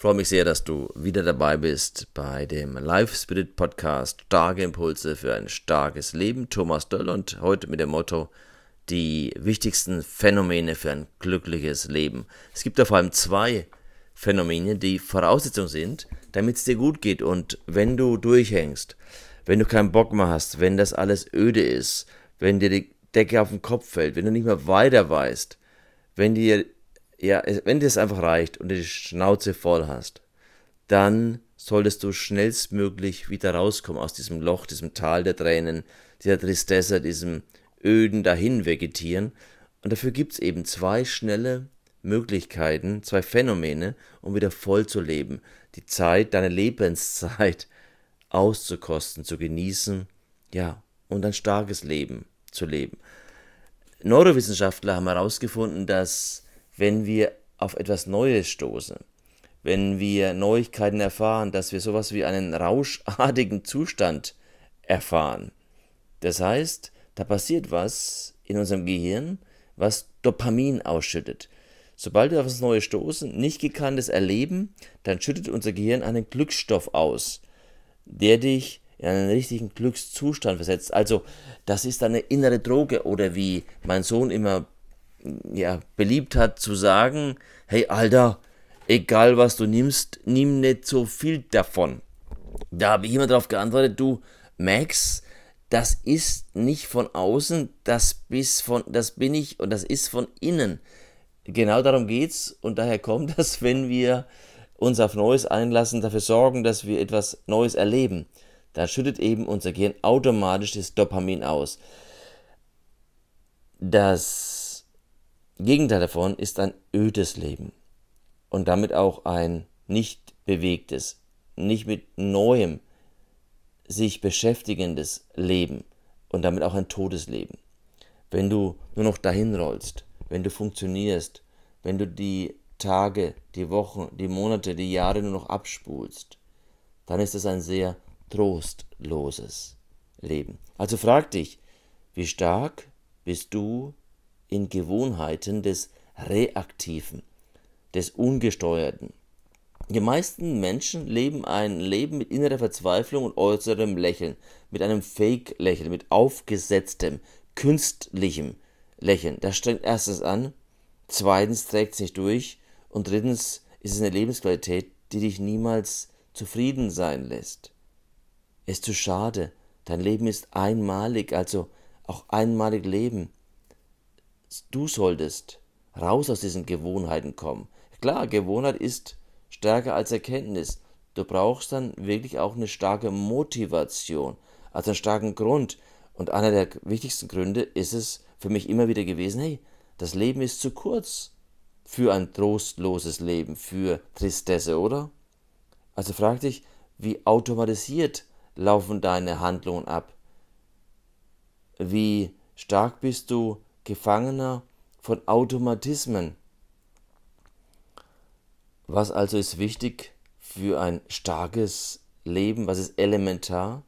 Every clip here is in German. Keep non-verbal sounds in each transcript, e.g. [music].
freue mich sehr, dass du wieder dabei bist bei dem Life Spirit Podcast Starke Impulse für ein starkes Leben. Thomas Döll und heute mit dem Motto die wichtigsten Phänomene für ein glückliches Leben. Es gibt da vor allem zwei Phänomene, die Voraussetzung sind, damit es dir gut geht. Und wenn du durchhängst, wenn du keinen Bock mehr hast, wenn das alles öde ist, wenn dir die Decke auf den Kopf fällt, wenn du nicht mehr weiter weißt, wenn dir ja, wenn dir es einfach reicht und du die Schnauze voll hast, dann solltest du schnellstmöglich wieder rauskommen aus diesem Loch, diesem Tal der Tränen, dieser Tristesse, diesem öden dahin vegetieren. Und dafür gibt es eben zwei schnelle Möglichkeiten, zwei Phänomene, um wieder voll zu leben. Die Zeit, deine Lebenszeit [laughs] auszukosten, zu genießen, ja, und ein starkes Leben zu leben. Neurowissenschaftler haben herausgefunden, dass wenn wir auf etwas Neues stoßen, wenn wir Neuigkeiten erfahren, dass wir sowas wie einen rauschartigen Zustand erfahren. Das heißt, da passiert was in unserem Gehirn, was Dopamin ausschüttet. Sobald wir auf das Neue stoßen, nicht gekanntes erleben, dann schüttet unser Gehirn einen Glücksstoff aus, der dich in einen richtigen Glückszustand versetzt. Also, das ist eine innere Droge oder wie mein Sohn immer ja, beliebt hat zu sagen, hey Alter, egal was du nimmst, nimm nicht so viel davon. Da habe ich immer darauf geantwortet, du Max, das ist nicht von außen, das, bis von, das bin ich und das ist von innen. Genau darum geht's und daher kommt [laughs] das, wenn wir uns auf Neues einlassen, dafür sorgen, dass wir etwas Neues erleben, dann schüttet eben unser Gehirn automatisch das Dopamin aus. Das Gegenteil davon ist ein ödes Leben und damit auch ein nicht bewegtes, nicht mit Neuem sich beschäftigendes Leben und damit auch ein totes Leben. Wenn du nur noch dahin rollst, wenn du funktionierst, wenn du die Tage, die Wochen, die Monate, die Jahre nur noch abspulst, dann ist es ein sehr trostloses Leben. Also frag dich, wie stark bist du in Gewohnheiten des Reaktiven, des Ungesteuerten. Die meisten Menschen leben ein Leben mit innerer Verzweiflung und äußerem Lächeln, mit einem Fake-Lächeln, mit aufgesetztem, künstlichem Lächeln. Das strengt erstens an, zweitens trägt sich durch und drittens ist es eine Lebensqualität, die dich niemals zufrieden sein lässt. Es ist zu schade. Dein Leben ist einmalig, also auch einmalig leben du solltest raus aus diesen Gewohnheiten kommen. Klar, Gewohnheit ist stärker als Erkenntnis. Du brauchst dann wirklich auch eine starke Motivation, also einen starken Grund. Und einer der wichtigsten Gründe ist es für mich immer wieder gewesen, hey, das Leben ist zu kurz für ein trostloses Leben, für Tristesse, oder? Also frag dich, wie automatisiert laufen deine Handlungen ab? Wie stark bist du Gefangener von Automatismen. Was also ist wichtig für ein starkes Leben? Was ist elementar?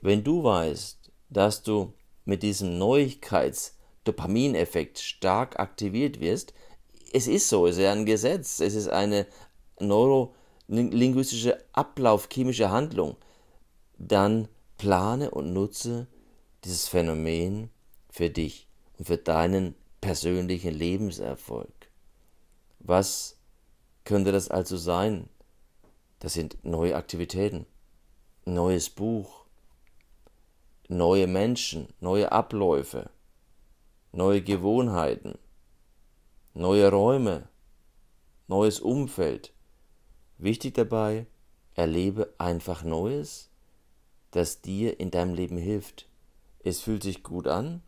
Wenn du weißt, dass du mit diesem Neuigkeits-Dopamineffekt stark aktiviert wirst, es ist so, es ist ein Gesetz, es ist eine neurolinguistische Ablauf-chemische Handlung, dann plane und nutze dieses Phänomen für dich und für deinen persönlichen Lebenserfolg. Was könnte das also sein? Das sind neue Aktivitäten, neues Buch, neue Menschen, neue Abläufe, neue Gewohnheiten, neue Räume, neues Umfeld. Wichtig dabei, erlebe einfach Neues, das dir in deinem Leben hilft. Es fühlt sich gut an,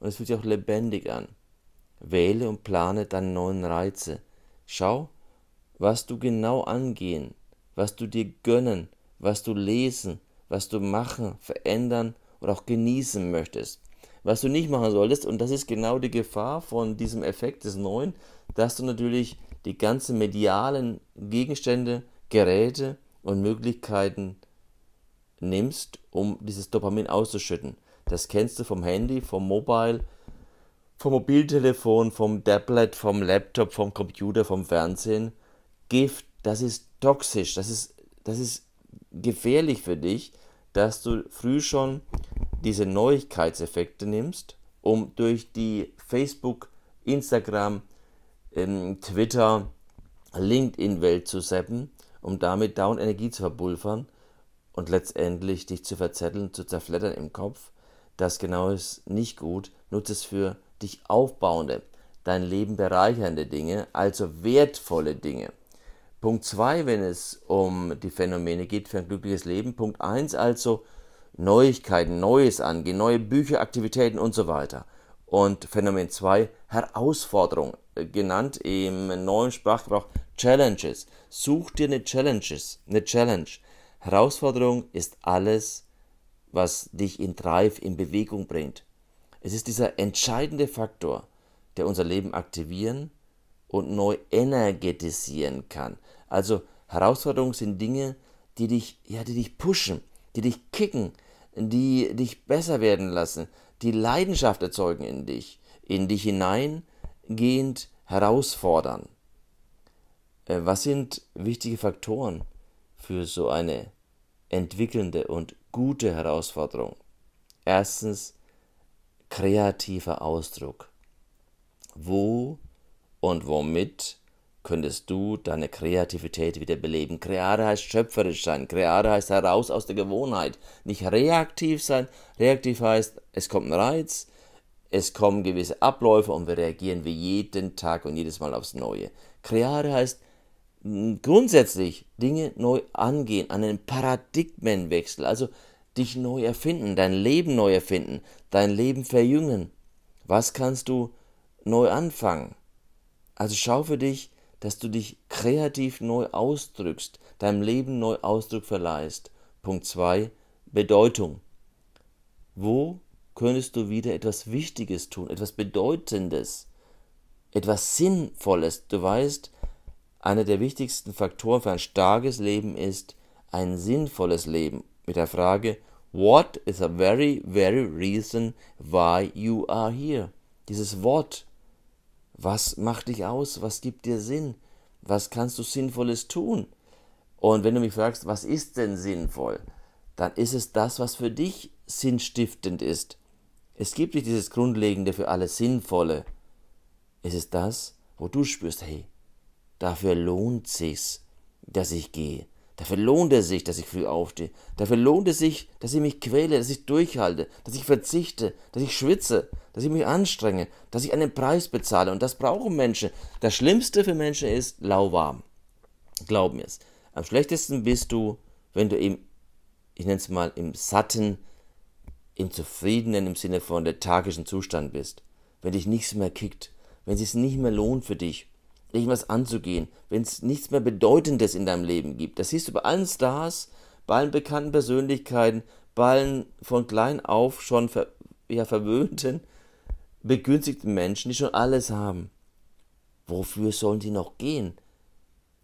und es fühlt sich auch lebendig an. Wähle und plane deine neuen Reize. Schau, was du genau angehen, was du dir gönnen, was du lesen, was du machen, verändern oder auch genießen möchtest. Was du nicht machen solltest, und das ist genau die Gefahr von diesem Effekt des Neuen, dass du natürlich die ganzen medialen Gegenstände, Geräte und Möglichkeiten nimmst, um dieses Dopamin auszuschütten. Das kennst du vom Handy, vom Mobile, vom Mobiltelefon, vom Tablet, vom Laptop, vom Computer, vom Fernsehen. Gift das ist toxisch, das ist, das ist gefährlich für dich, dass du früh schon diese Neuigkeitseffekte nimmst, um durch die Facebook, Instagram, ähm, Twitter, LinkedIn-Welt zu seppen, um damit dauernd Energie zu verpulvern und letztendlich dich zu verzetteln, zu zerfleddern im Kopf. Das genau ist nicht gut. Nutze es für dich aufbauende, dein Leben bereichernde Dinge, also wertvolle Dinge. Punkt 2, wenn es um die Phänomene geht für ein glückliches Leben. Punkt 1 also Neuigkeiten, Neues angehen, neue Bücher, Aktivitäten und so weiter. Und Phänomen 2, Herausforderung, äh, genannt im neuen Sprachgebrauch Challenges. Such dir eine Challenges, eine Challenge. Herausforderung ist alles, was dich in Drive, in Bewegung bringt. Es ist dieser entscheidende Faktor, der unser Leben aktivieren und neu energetisieren kann. Also Herausforderungen sind Dinge, die dich, ja, die dich pushen, die dich kicken, die dich besser werden lassen, die Leidenschaft erzeugen in dich, in dich hineingehend herausfordern. Äh, was sind wichtige Faktoren für so eine entwickelnde und gute Herausforderung? Erstens kreativer Ausdruck. Wo und womit könntest du deine Kreativität wieder beleben. Kreade heißt schöpferisch sein, kreade heißt heraus aus der Gewohnheit, nicht reaktiv sein. Reaktiv heißt, es kommt ein Reiz, es kommen gewisse Abläufe und wir reagieren wie jeden Tag und jedes Mal aufs Neue. Kreade heißt grundsätzlich Dinge neu angehen, einen Paradigmenwechsel, also dich neu erfinden, dein Leben neu erfinden, dein Leben verjüngen. Was kannst du neu anfangen? Also schau für dich, dass du dich kreativ neu ausdrückst, deinem Leben neu Ausdruck verleihst. Punkt 2. Bedeutung. Wo könntest du wieder etwas Wichtiges tun, etwas Bedeutendes, etwas Sinnvolles? Du weißt, einer der wichtigsten Faktoren für ein starkes Leben ist ein sinnvolles Leben. Mit der Frage, What is a very, very reason why you are here? Dieses Wort was macht dich aus? Was gibt dir Sinn? Was kannst du Sinnvolles tun? Und wenn du mich fragst, was ist denn sinnvoll? Dann ist es das, was für dich sinnstiftend ist. Es gibt nicht dieses Grundlegende für alles Sinnvolle. Es ist das, wo du spürst, hey, dafür lohnt sich's, dass ich gehe. Dafür lohnt es sich, dass ich früh aufstehe. Dafür lohnt es sich, dass ich mich quäle, dass ich durchhalte, dass ich verzichte, dass ich schwitze, dass ich mich anstrenge, dass ich einen Preis bezahle. Und das brauchen Menschen. Das Schlimmste für Menschen ist lauwarm. Glaub mir's. Am schlechtesten bist du, wenn du im, ich nenne es mal, im satten, im zufriedenen, im Sinne von lethargischen Zustand bist. Wenn dich nichts mehr kickt, wenn es sich nicht mehr lohnt für dich, irgendwas anzugehen, wenn es nichts mehr Bedeutendes in deinem Leben gibt. Das siehst du bei allen Stars, bei allen bekannten Persönlichkeiten, bei allen von klein auf schon ver, ja, verwöhnten, begünstigten Menschen, die schon alles haben. Wofür sollen sie noch gehen?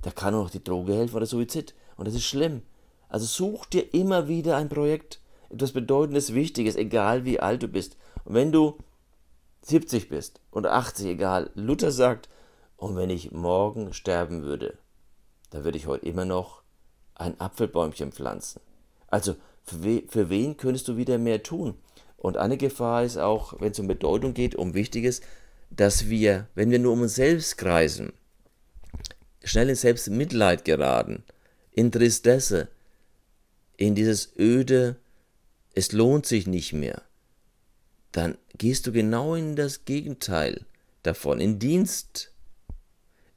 Da kann nur noch die Droge helfen oder Suizid. Und das ist schlimm. Also such dir immer wieder ein Projekt, etwas Bedeutendes, Wichtiges, egal wie alt du bist. Und wenn du 70 bist oder 80, egal, Luther sagt, und wenn ich morgen sterben würde, dann würde ich heute immer noch ein Apfelbäumchen pflanzen. Also für, we für wen könntest du wieder mehr tun? Und eine Gefahr ist auch, wenn es um Bedeutung geht, um Wichtiges, dass wir, wenn wir nur um uns selbst kreisen, schnell in Selbstmitleid geraten, in Tristesse, in dieses öde, es lohnt sich nicht mehr, dann gehst du genau in das Gegenteil davon, in Dienst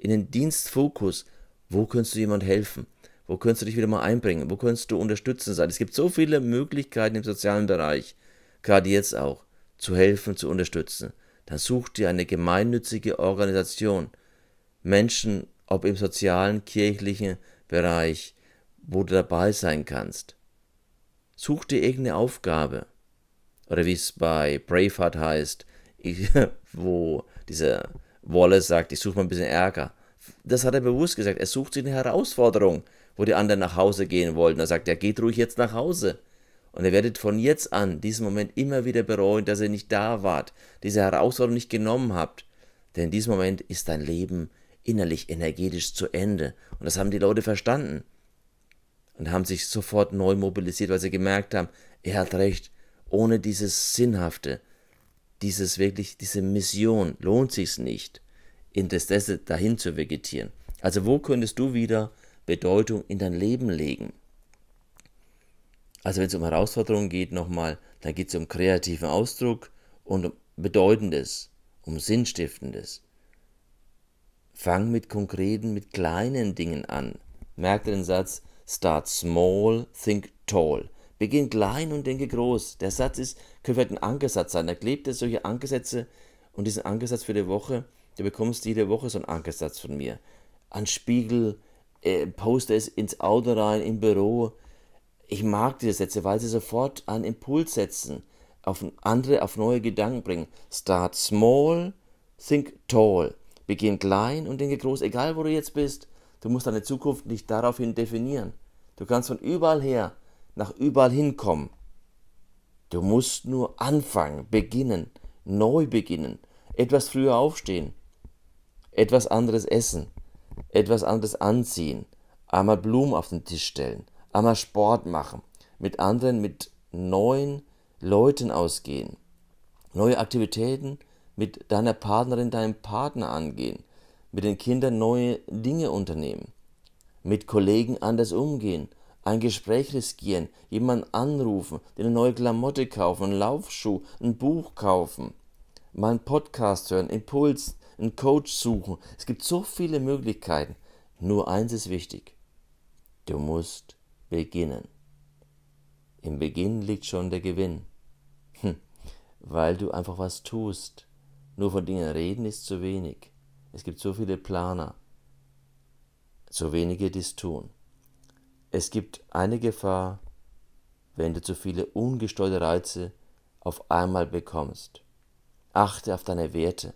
in den Dienstfokus. Wo könntest du jemand helfen? Wo könntest du dich wieder mal einbringen? Wo könntest du unterstützen sein? Es gibt so viele Möglichkeiten im sozialen Bereich, gerade jetzt auch, zu helfen, zu unterstützen. Dann such dir eine gemeinnützige Organisation. Menschen, ob im sozialen, kirchlichen Bereich, wo du dabei sein kannst. Such dir irgendeine Aufgabe. Oder wie es bei Braveheart heißt, [laughs] wo dieser Wallace sagt, ich suche mal ein bisschen Ärger. Das hat er bewusst gesagt. Er sucht sich eine Herausforderung, wo die anderen nach Hause gehen wollten. Er sagt, er geht ruhig jetzt nach Hause. Und ihr werdet von jetzt an diesen Moment immer wieder bereuen, dass ihr nicht da wart, diese Herausforderung nicht genommen habt. Denn in diesem Moment ist dein Leben innerlich, energetisch zu Ende. Und das haben die Leute verstanden und haben sich sofort neu mobilisiert, weil sie gemerkt haben, er hat recht, ohne dieses Sinnhafte, dieses wirklich, diese Mission lohnt sich's nicht, in das dahin zu vegetieren. Also wo könntest du wieder Bedeutung in dein Leben legen? Also wenn es um Herausforderungen geht, nochmal, dann geht es um kreativen Ausdruck und um Bedeutendes, um Sinnstiftendes. Fang mit konkreten, mit kleinen Dingen an. Merk den Satz, start small, think tall. Beginn klein und denke groß. Der Satz ist, könnte vielleicht ein Ankersatz sein. Da klebt es solche Ankersätze und diesen Ankersatz für die Woche, du bekommst jede Woche so einen Ankersatz von mir. An Spiegel, äh, poste es ins Auto rein, im Büro. Ich mag diese Sätze, weil sie sofort einen Impuls setzen, auf andere, auf neue Gedanken bringen. Start small, think tall. Beginn klein und denke groß, egal wo du jetzt bist. Du musst deine Zukunft nicht daraufhin definieren. Du kannst von überall her nach überall hinkommen. Du musst nur anfangen, beginnen, neu beginnen, etwas früher aufstehen, etwas anderes essen, etwas anderes anziehen, einmal Blumen auf den Tisch stellen, einmal Sport machen, mit anderen, mit neuen Leuten ausgehen, neue Aktivitäten mit deiner Partnerin, deinem Partner angehen, mit den Kindern neue Dinge unternehmen, mit Kollegen anders umgehen, ein Gespräch riskieren, jemanden anrufen, dir eine neue Klamotte kaufen, einen Laufschuh, ein Buch kaufen, mal einen Podcast hören, Impuls, einen Coach suchen. Es gibt so viele Möglichkeiten. Nur eins ist wichtig. Du musst beginnen. Im Beginn liegt schon der Gewinn. Hm, weil du einfach was tust. Nur von Dingen reden ist zu wenig. Es gibt so viele Planer. Zu wenige, die es tun. Es gibt eine Gefahr, wenn du zu viele ungesteuerte Reize auf einmal bekommst. Achte auf deine Werte,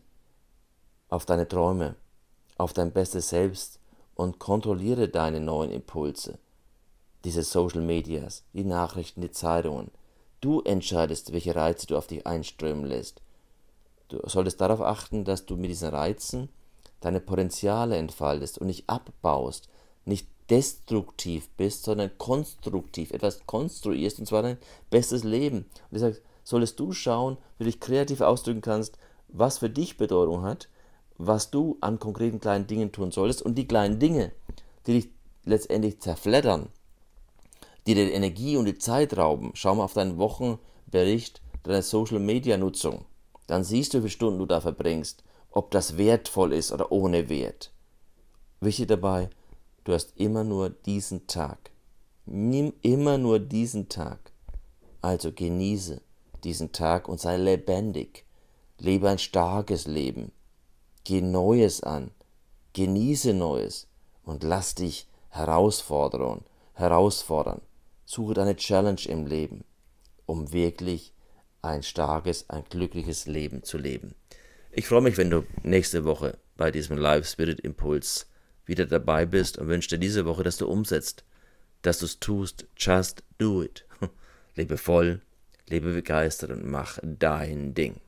auf deine Träume, auf dein bestes Selbst und kontrolliere deine neuen Impulse. Diese Social Medias, die Nachrichten, die Zeitungen. Du entscheidest, welche Reize du auf dich einströmen lässt. Du solltest darauf achten, dass du mit diesen Reizen deine Potenziale entfaltest und nicht abbaust, nicht destruktiv bist, sondern konstruktiv etwas konstruierst, und zwar dein bestes Leben. Und deshalb solltest du schauen, wie du dich kreativ ausdrücken kannst, was für dich Bedeutung hat, was du an konkreten kleinen Dingen tun solltest und die kleinen Dinge, die dich letztendlich zerfleddern, die dir Energie und die Zeit rauben. Schau mal auf deinen Wochenbericht deiner Social Media Nutzung. Dann siehst du, wie viele Stunden du da verbringst, ob das wertvoll ist oder ohne Wert. Wichtig dabei, Du hast immer nur diesen Tag. Nimm immer nur diesen Tag. Also genieße diesen Tag und sei lebendig. Lebe ein starkes Leben. Geh Neues an. Genieße Neues und lass dich herausfordern, herausfordern. Suche deine Challenge im Leben, um wirklich ein starkes, ein glückliches Leben zu leben. Ich freue mich, wenn du nächste Woche bei diesem Live Spirit Impuls wieder dabei bist und wünsche dir diese Woche, dass du umsetzt, dass du es tust. Just do it. [laughs] Lebe voll, lebe begeistert und mach dein Ding.